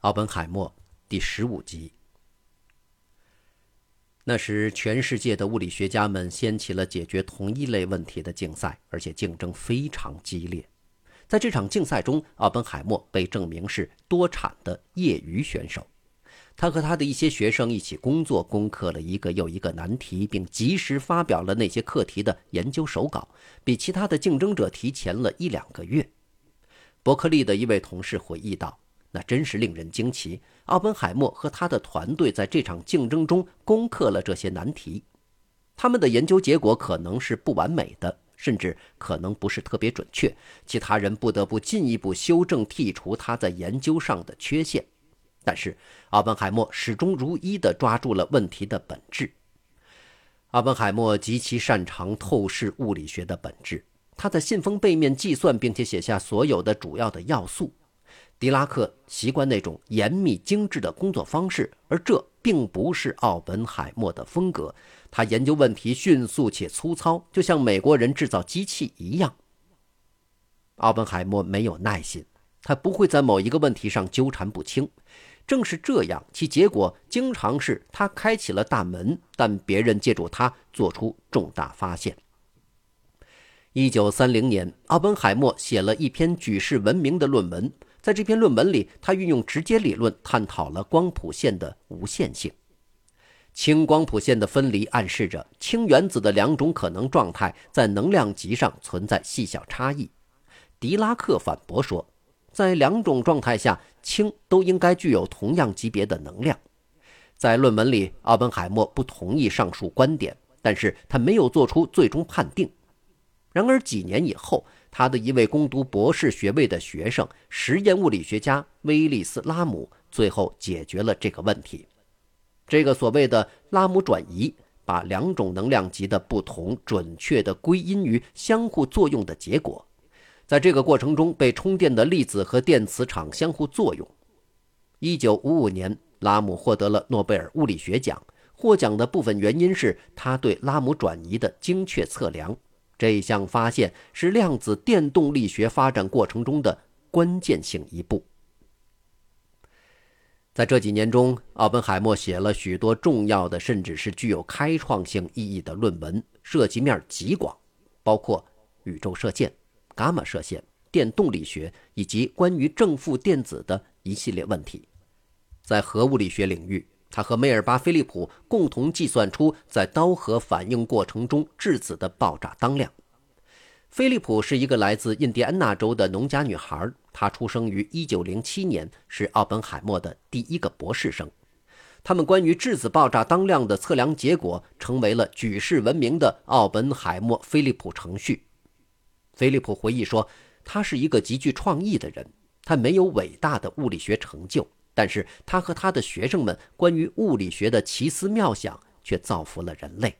奥本海默第十五集。那时，全世界的物理学家们掀起了解决同一类问题的竞赛，而且竞争非常激烈。在这场竞赛中，奥本海默被证明是多产的业余选手。他和他的一些学生一起工作，攻克了一个又一个难题，并及时发表了那些课题的研究手稿，比其他的竞争者提前了一两个月。伯克利的一位同事回忆道：“那真是令人惊奇。奥本海默和他的团队在这场竞争中攻克了这些难题。他们的研究结果可能是不完美的，甚至可能不是特别准确。其他人不得不进一步修正、剔除他在研究上的缺陷。”但是，奥本海默始终如一地抓住了问题的本质。奥本海默极其擅长透视物理学的本质，他在信封背面计算并且写下所有的主要的要素。狄拉克习惯那种严密精致的工作方式，而这并不是奥本海默的风格。他研究问题迅速且粗糙，就像美国人制造机器一样。奥本海默没有耐心，他不会在某一个问题上纠缠不清。正是这样，其结果经常是他开启了大门，但别人借助他做出重大发现。一九三零年，奥本海默写了一篇举世闻名的论文，在这篇论文里，他运用直接理论探讨了光谱线的无限性。氢光谱线的分离暗示着氢原子的两种可能状态在能量级上存在细小差异。狄拉克反驳说。在两种状态下，氢都应该具有同样级别的能量。在论文里，奥本海默不同意上述观点，但是他没有做出最终判定。然而几年以后，他的一位攻读博士学位的学生，实验物理学家威利斯·拉姆，最后解决了这个问题。这个所谓的拉姆转移，把两种能量级的不同准确地归因于相互作用的结果。在这个过程中，被充电的粒子和电磁场相互作用。一九五五年，拉姆获得了诺贝尔物理学奖。获奖的部分原因是他对拉姆转移的精确测量。这项发现是量子电动力学发展过程中的关键性一步。在这几年中，奥本海默写了许多重要的，甚至是具有开创性意义的论文，涉及面极广，包括宇宙射线。伽马射线、电动力学以及关于正负电子的一系列问题，在核物理学领域，他和梅尔巴·菲利普共同计算出在氘核反应过程中质子的爆炸当量。菲利普是一个来自印第安纳州的农家女孩，她出生于1907年，是奥本海默的第一个博士生。他们关于质子爆炸当量的测量结果，成为了举世闻名的奥本海默菲利普程序。菲利普回忆说：“他是一个极具创意的人，他没有伟大的物理学成就，但是他和他的学生们关于物理学的奇思妙想却造福了人类。”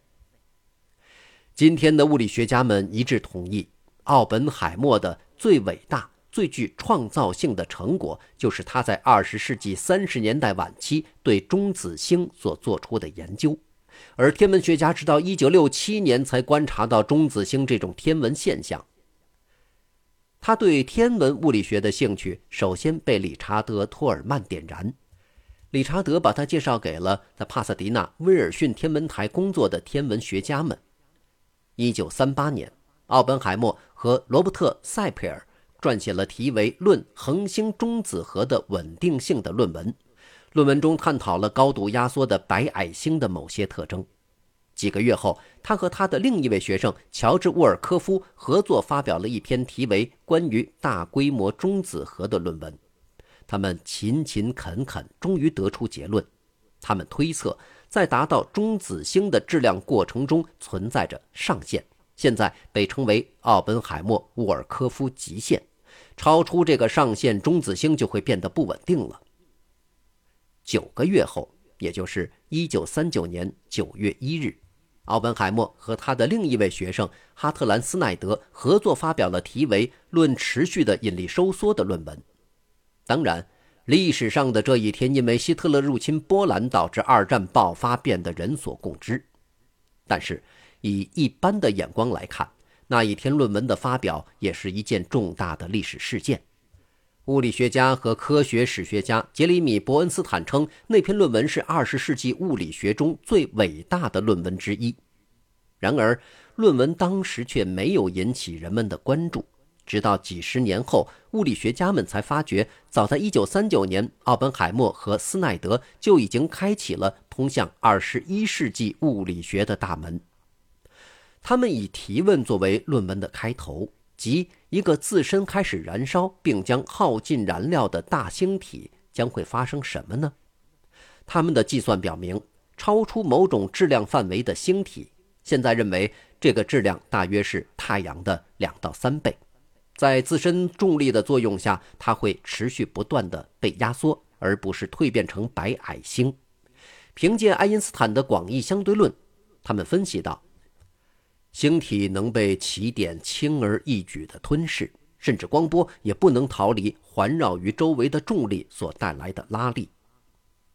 今天的物理学家们一致同意，奥本海默的最伟大、最具创造性的成果，就是他在二十世纪三十年代晚期对中子星所做出的研究。而天文学家直到一九六七年才观察到中子星这种天文现象。他对天文物理学的兴趣首先被理查德·托尔曼点燃。理查德把他介绍给了在帕萨迪纳威尔逊天文台工作的天文学家们。1938年，奥本海默和罗伯特·塞佩尔撰写了题为《论恒星中子核的稳定性》的论文。论文中探讨了高度压缩的白矮星的某些特征。几个月后，他和他的另一位学生乔治·沃尔科夫合作发表了一篇题为《关于大规模中子核》的论文。他们勤勤恳恳，终于得出结论。他们推测，在达到中子星的质量过程中存在着上限，现在被称为奥本海默·沃尔科夫极限。超出这个上限，中子星就会变得不稳定了。九个月后，也就是1939年9月1日。奥本海默和他的另一位学生哈特兰斯奈德合作发表了题为《论持续的引力收缩》的论文。当然，历史上的这一天因为希特勒入侵波兰导致二战爆发变得人所共知。但是，以一般的眼光来看，那一天论文的发表也是一件重大的历史事件。物理学家和科学史学家杰里米·伯恩斯坦称，那篇论文是二十世纪物理学中最伟大的论文之一。然而，论文当时却没有引起人们的关注。直到几十年后，物理学家们才发觉，早在1939年，奥本海默和斯奈德就已经开启了通向21世纪物理学的大门。他们以提问作为论文的开头，即一个自身开始燃烧并将耗尽燃料的大星体将会发生什么呢？他们的计算表明，超出某种质量范围的星体，现在认为这个质量大约是太阳的两到三倍。在自身重力的作用下，它会持续不断的被压缩，而不是蜕变成白矮星。凭借爱因斯坦的广义相对论，他们分析到，星体能被起点轻而易举地吞噬，甚至光波也不能逃离环绕于周围的重力所带来的拉力。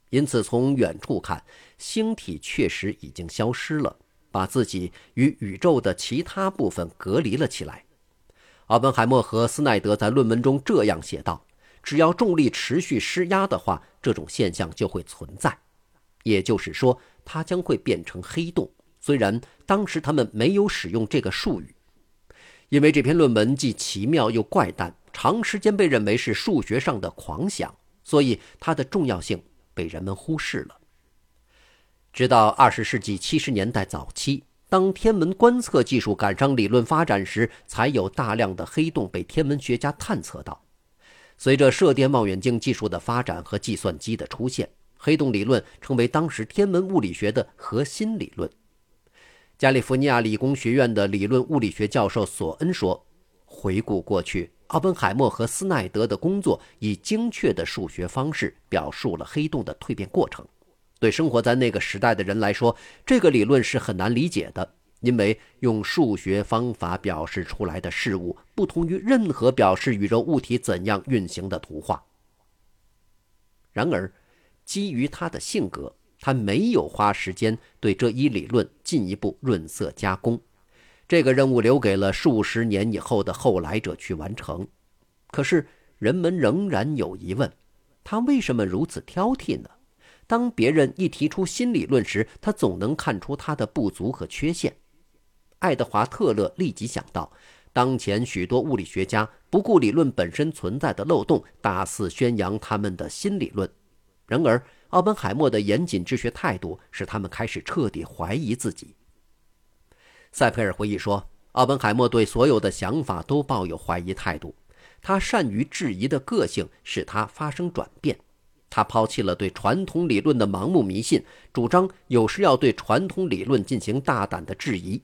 因此，从远处看，星体确实已经消失了，把自己与宇宙的其他部分隔离了起来。奥本海默和斯奈德在论文中这样写道：“只要重力持续施压的话，这种现象就会存在。也就是说，它将会变成黑洞。虽然当时他们没有使用这个术语，因为这篇论文既奇妙又怪诞，长时间被认为是数学上的狂想，所以它的重要性被人们忽视了。直到二十世纪七十年代早期。”当天文观测技术赶上理论发展时，才有大量的黑洞被天文学家探测到。随着射电望远镜技术的发展和计算机的出现，黑洞理论成为当时天文物理学的核心理论。加利福尼亚理工学院的理论物理学教授索恩说：“回顾过去，奥本海默和斯奈德的工作以精确的数学方式表述了黑洞的蜕变过程。”对生活在那个时代的人来说，这个理论是很难理解的，因为用数学方法表示出来的事物不同于任何表示宇宙物体怎样运行的图画。然而，基于他的性格，他没有花时间对这一理论进一步润色加工，这个任务留给了数十年以后的后来者去完成。可是，人们仍然有疑问：他为什么如此挑剔呢？当别人一提出新理论时，他总能看出它的不足和缺陷。爱德华·特勒立即想到，当前许多物理学家不顾理论本身存在的漏洞，大肆宣扬他们的新理论。然而，奥本海默的严谨治学态度使他们开始彻底怀疑自己。塞佩尔回忆说：“奥本海默对所有的想法都抱有怀疑态度，他善于质疑的个性使他发生转变。”他抛弃了对传统理论的盲目迷信，主张有时要对传统理论进行大胆的质疑。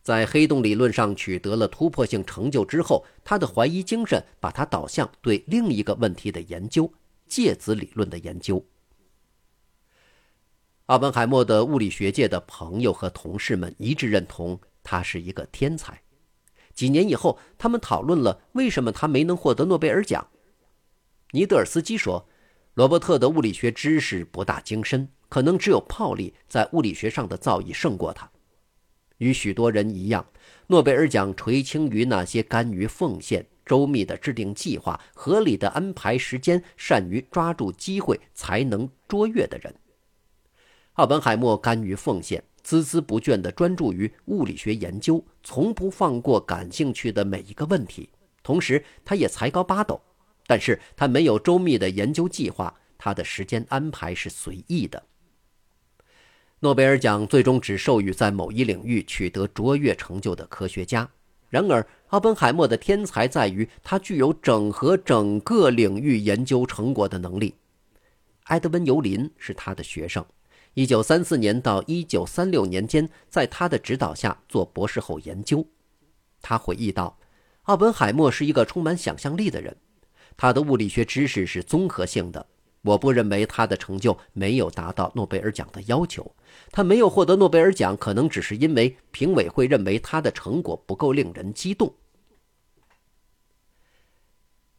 在黑洞理论上取得了突破性成就之后，他的怀疑精神把他导向对另一个问题的研究——介子理论的研究。奥本海默的物理学界的朋友和同事们一致认同他是一个天才。几年以后，他们讨论了为什么他没能获得诺贝尔奖。尼德尔斯基说。罗伯特的物理学知识博大精深，可能只有泡利在物理学上的造诣胜过他。与许多人一样，诺贝尔奖垂青于那些甘于奉献、周密的制定计划、合理的安排时间、善于抓住机会、才能卓越的人。奥本海默甘于奉献，孜孜不倦地专注于物理学研究，从不放过感兴趣的每一个问题。同时，他也才高八斗。但是他没有周密的研究计划，他的时间安排是随意的。诺贝尔奖最终只授予在某一领域取得卓越成就的科学家。然而，奥本海默的天才在于他具有整合整个领域研究成果的能力。埃德温·尤林是他的学生，1934年到1936年间，在他的指导下做博士后研究。他回忆道：“奥本海默是一个充满想象力的人。”他的物理学知识是综合性的，我不认为他的成就没有达到诺贝尔奖的要求。他没有获得诺贝尔奖，可能只是因为评委会认为他的成果不够令人激动。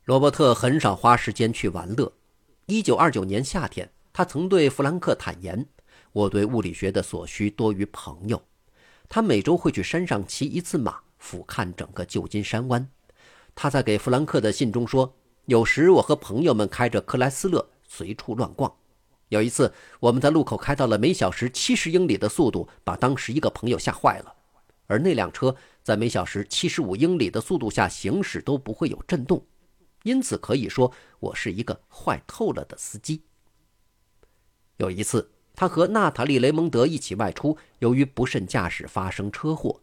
罗伯特很少花时间去玩乐。一九二九年夏天，他曾对弗兰克坦言：“我对物理学的所需多于朋友。”他每周会去山上骑一次马，俯瞰整个旧金山湾。他在给弗兰克的信中说。有时我和朋友们开着克莱斯勒随处乱逛。有一次，我们在路口开到了每小时七十英里的速度，把当时一个朋友吓坏了。而那辆车在每小时七十五英里的速度下行驶都不会有震动，因此可以说我是一个坏透了的司机。有一次，他和娜塔莉·雷蒙德一起外出，由于不慎驾驶发生车祸，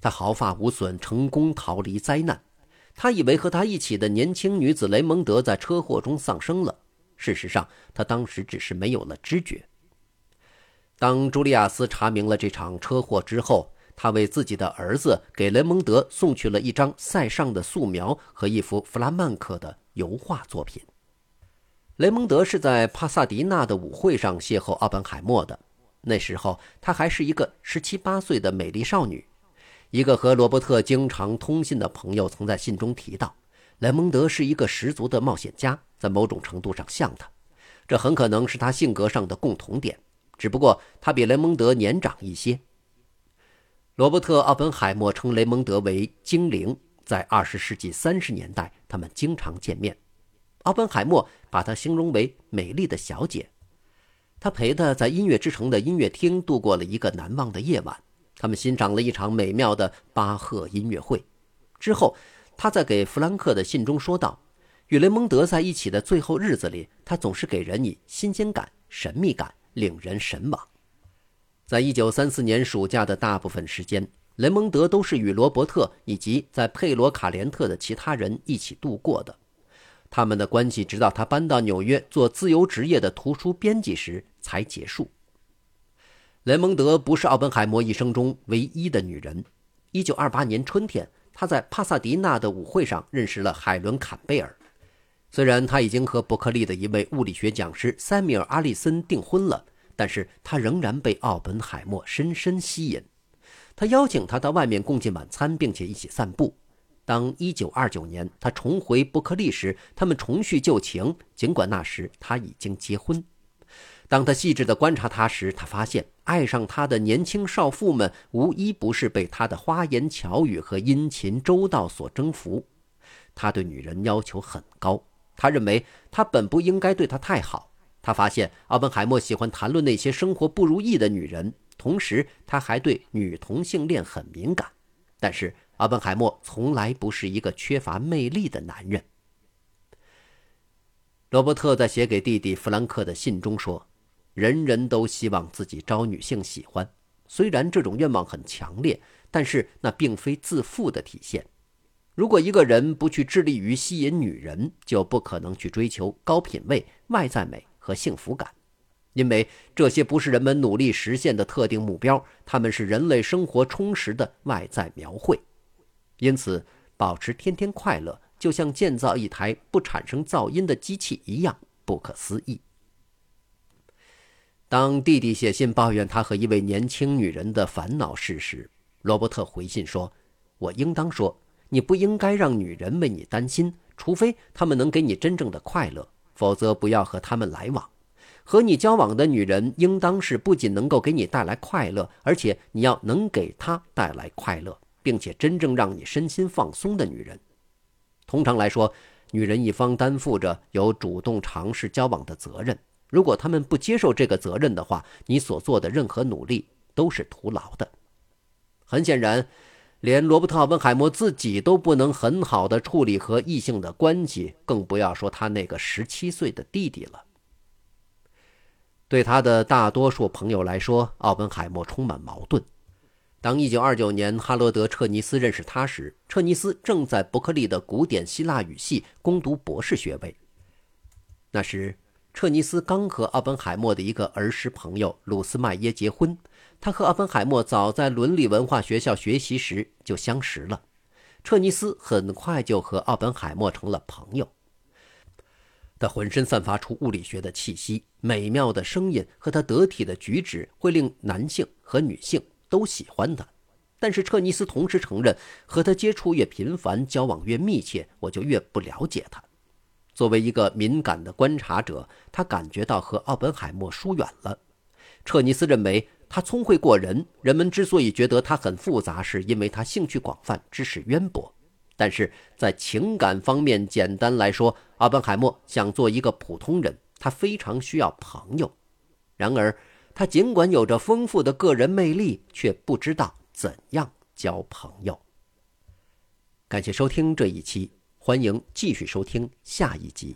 他毫发无损，成功逃离灾难。他以为和他一起的年轻女子雷蒙德在车祸中丧生了。事实上，他当时只是没有了知觉。当朱利亚斯查明了这场车祸之后，他为自己的儿子给雷蒙德送去了一张塞尚的素描和一幅弗拉曼克的油画作品。雷蒙德是在帕萨迪纳的舞会上邂逅奥本海默的，那时候她还是一个十七八岁的美丽少女。一个和罗伯特经常通信的朋友曾在信中提到。雷蒙德是一个十足的冒险家，在某种程度上像他，这很可能是他性格上的共同点。只不过他比雷蒙德年长一些。罗伯特·奥本海默称雷蒙德为“精灵”。在二十世纪三十年代，他们经常见面。奥本海默把他形容为“美丽的小姐”。他陪她在音乐之城的音乐厅度过了一个难忘的夜晚。他们欣赏了一场美妙的巴赫音乐会。之后。他在给弗兰克的信中说道：“与雷蒙德在一起的最后日子里，他总是给人以新鲜感、神秘感，令人神往。在一九三四年暑假的大部分时间，雷蒙德都是与罗伯特以及在佩罗卡连特的其他人一起度过的。他们的关系直到他搬到纽约做自由职业的图书编辑时才结束。雷蒙德不是奥本海默一生中唯一的女人。一九二八年春天。”他在帕萨迪纳的舞会上认识了海伦·坎贝尔。虽然他已经和伯克利的一位物理学讲师塞米尔·阿利森订婚了，但是他仍然被奥本海默深深吸引。他邀请他到外面共进晚餐，并且一起散步。当1929年他重回伯克利时，他们重叙旧情，尽管那时他已经结婚。当他细致地观察他时，他发现爱上他的年轻少妇们无一不是被他的花言巧语和殷勤周到所征服。他对女人要求很高，他认为他本不应该对他太好。他发现奥本海默喜欢谈论那些生活不如意的女人，同时他还对女同性恋很敏感。但是奥本海默从来不是一个缺乏魅力的男人。罗伯特在写给弟弟弗兰克的信中说。人人都希望自己招女性喜欢，虽然这种愿望很强烈，但是那并非自负的体现。如果一个人不去致力于吸引女人，就不可能去追求高品位、外在美和幸福感，因为这些不是人们努力实现的特定目标，他们是人类生活充实的外在描绘。因此，保持天天快乐，就像建造一台不产生噪音的机器一样不可思议。当弟弟写信抱怨他和一位年轻女人的烦恼事时，罗伯特回信说：“我应当说，你不应该让女人为你担心，除非她们能给你真正的快乐，否则不要和她们来往。和你交往的女人应当是不仅能够给你带来快乐，而且你要能给她带来快乐，并且真正让你身心放松的女人。通常来说，女人一方担负着有主动尝试交往的责任。”如果他们不接受这个责任的话，你所做的任何努力都是徒劳的。很显然，连罗伯特·奥本海默自己都不能很好的处理和异性的关系，更不要说他那个十七岁的弟弟了。对他的大多数朋友来说，奥本海默充满矛盾。当1929年哈罗德·彻尼斯认识他时，彻尼斯正在伯克利的古典希腊语系攻读博士学位。那时。彻尼斯刚和奥本海默的一个儿时朋友鲁斯麦耶结婚，他和奥本海默早在伦理文化学校学习时就相识了。彻尼斯很快就和奥本海默成了朋友。他浑身散发出物理学的气息，美妙的声音和他得体的举止会令男性和女性都喜欢他。但是彻尼斯同时承认，和他接触越频繁，交往越密切，我就越不了解他。作为一个敏感的观察者，他感觉到和奥本海默疏远了。彻尼斯认为他聪慧过人，人们之所以觉得他很复杂，是因为他兴趣广泛、知识渊博。但是在情感方面，简单来说，奥本海默想做一个普通人，他非常需要朋友。然而，他尽管有着丰富的个人魅力，却不知道怎样交朋友。感谢收听这一期，欢迎继续收听下一集。